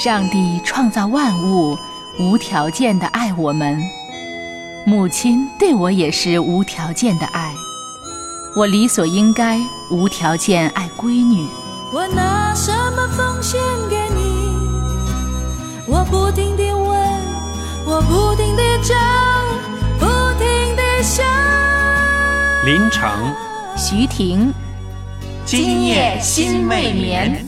上帝创造万物，无条件的爱我们。母亲对我也是无条件的爱，我理所应该无条件爱闺女。我拿什么奉献给你？我不停地问，我不停地找，不停地想。林城，徐婷，今夜心未眠。